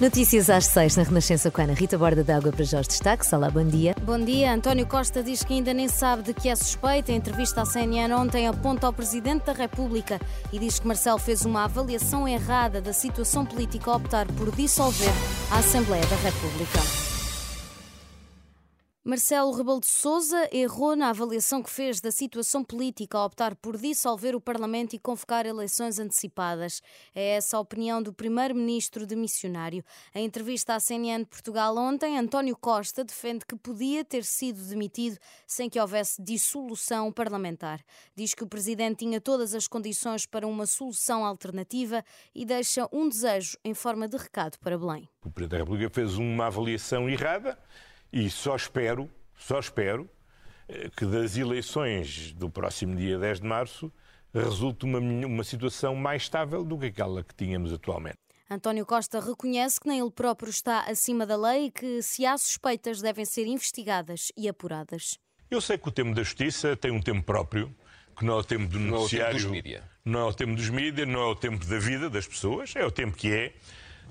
Notícias às seis na Renascença com a Ana Rita Borda da Água para Jorge Destaques. Olá, bom dia. Bom dia. António Costa diz que ainda nem sabe de que é suspeita. Em entrevista à CNN ontem aponta ao Presidente da República e diz que Marcelo fez uma avaliação errada da situação política ao optar por dissolver a Assembleia da República. Marcelo Rebelo de Sousa errou na avaliação que fez da situação política ao optar por dissolver o Parlamento e convocar eleições antecipadas. É essa a opinião do primeiro-ministro de missionário. Em entrevista à CNN Portugal ontem, António Costa defende que podia ter sido demitido sem que houvesse dissolução parlamentar. Diz que o presidente tinha todas as condições para uma solução alternativa e deixa um desejo em forma de recado para Belém. O Presidente da República fez uma avaliação errada e só espero, só espero, eh, que das eleições do próximo dia 10 de março resulte uma, uma situação mais estável do que aquela que tínhamos atualmente. António Costa reconhece que nem ele próprio está acima da lei e que, se há suspeitas, devem ser investigadas e apuradas. Eu sei que o tempo da justiça tem um tempo próprio, que não é o tempo do noticiário. Não é o tempo dos mídias. Não é o tempo dos mídias, não é o tempo da vida das pessoas, é o tempo que é.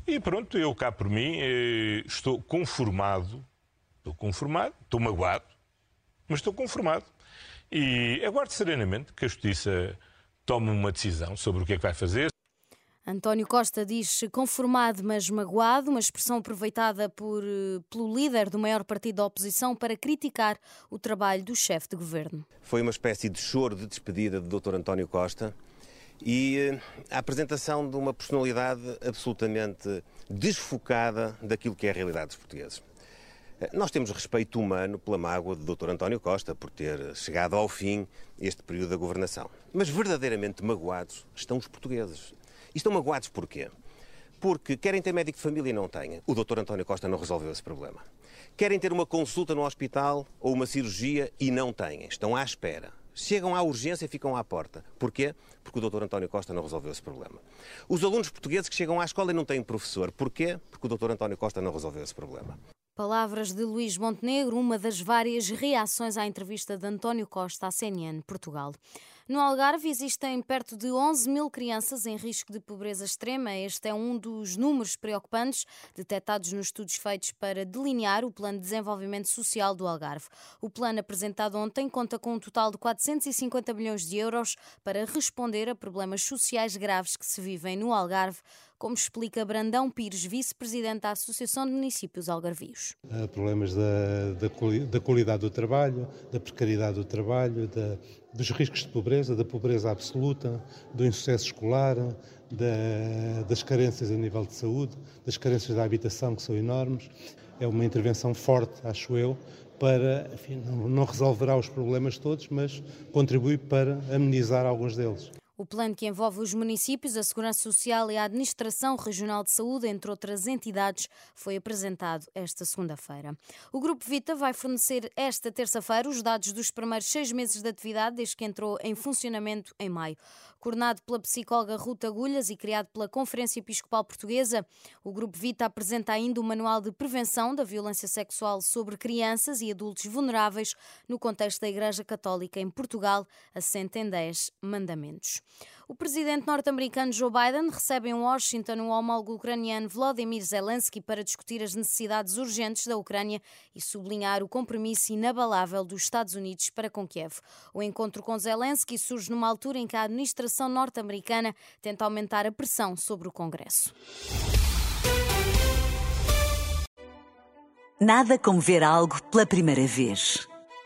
E pronto, eu cá por mim eh, estou conformado Estou conformado, estou magoado, mas estou conformado. E aguardo serenamente que a Justiça tome uma decisão sobre o que é que vai fazer. António Costa diz conformado, mas magoado, uma expressão aproveitada por, pelo líder do maior partido da oposição para criticar o trabalho do chefe de governo. Foi uma espécie de choro de despedida do Dr. António Costa e eh, a apresentação de uma personalidade absolutamente desfocada daquilo que é a realidade dos portugueses. Nós temos respeito humano pela mágoa do Dr. António Costa por ter chegado ao fim este período da governação. Mas verdadeiramente magoados estão os portugueses. E estão magoados porquê? Porque querem ter médico de família e não têm. O Dr. António Costa não resolveu esse problema. Querem ter uma consulta no hospital ou uma cirurgia e não têm. Estão à espera. Chegam à urgência e ficam à porta. Porquê? Porque o Dr. António Costa não resolveu esse problema. Os alunos portugueses que chegam à escola e não têm professor. Porquê? Porque o Dr. António Costa não resolveu esse problema. Palavras de Luís Montenegro, uma das várias reações à entrevista de António Costa à CNN Portugal. No Algarve existem perto de 11 mil crianças em risco de pobreza extrema. Este é um dos números preocupantes detectados nos estudos feitos para delinear o Plano de Desenvolvimento Social do Algarve. O plano apresentado ontem conta com um total de 450 milhões de euros para responder a problemas sociais graves que se vivem no Algarve como explica Brandão Pires, vice-presidente da Associação de Municípios Algarvios. Problemas da, da, da, qualidade do trabalho, da precariedade do trabalho, da, dos riscos de pobreza, da pobreza absoluta, do insucesso escolar, da, das carências a nível de saúde, das carências da habitação, que são enormes. É uma intervenção forte, acho eu, para, enfim, não, não resolverá os problemas todos, mas contribui para amenizar alguns deles. O plano que envolve os municípios, a Segurança Social e a Administração Regional de Saúde, entre outras entidades, foi apresentado esta segunda-feira. O Grupo Vita vai fornecer esta terça-feira os dados dos primeiros seis meses de atividade desde que entrou em funcionamento em maio. Coordenado pela psicóloga Ruta Agulhas e criado pela Conferência Episcopal Portuguesa, o Grupo Vita apresenta ainda o Manual de Prevenção da Violência Sexual sobre Crianças e Adultos Vulneráveis no contexto da Igreja Católica em Portugal, assente em 10 mandamentos. O presidente norte-americano Joe Biden recebe em Washington o homólogo ucraniano Volodymyr Zelensky para discutir as necessidades urgentes da Ucrânia e sublinhar o compromisso inabalável dos Estados Unidos para com Kiev. O encontro com Zelensky surge numa altura em que a administração norte-americana tenta aumentar a pressão sobre o Congresso. Nada como ver algo pela primeira vez.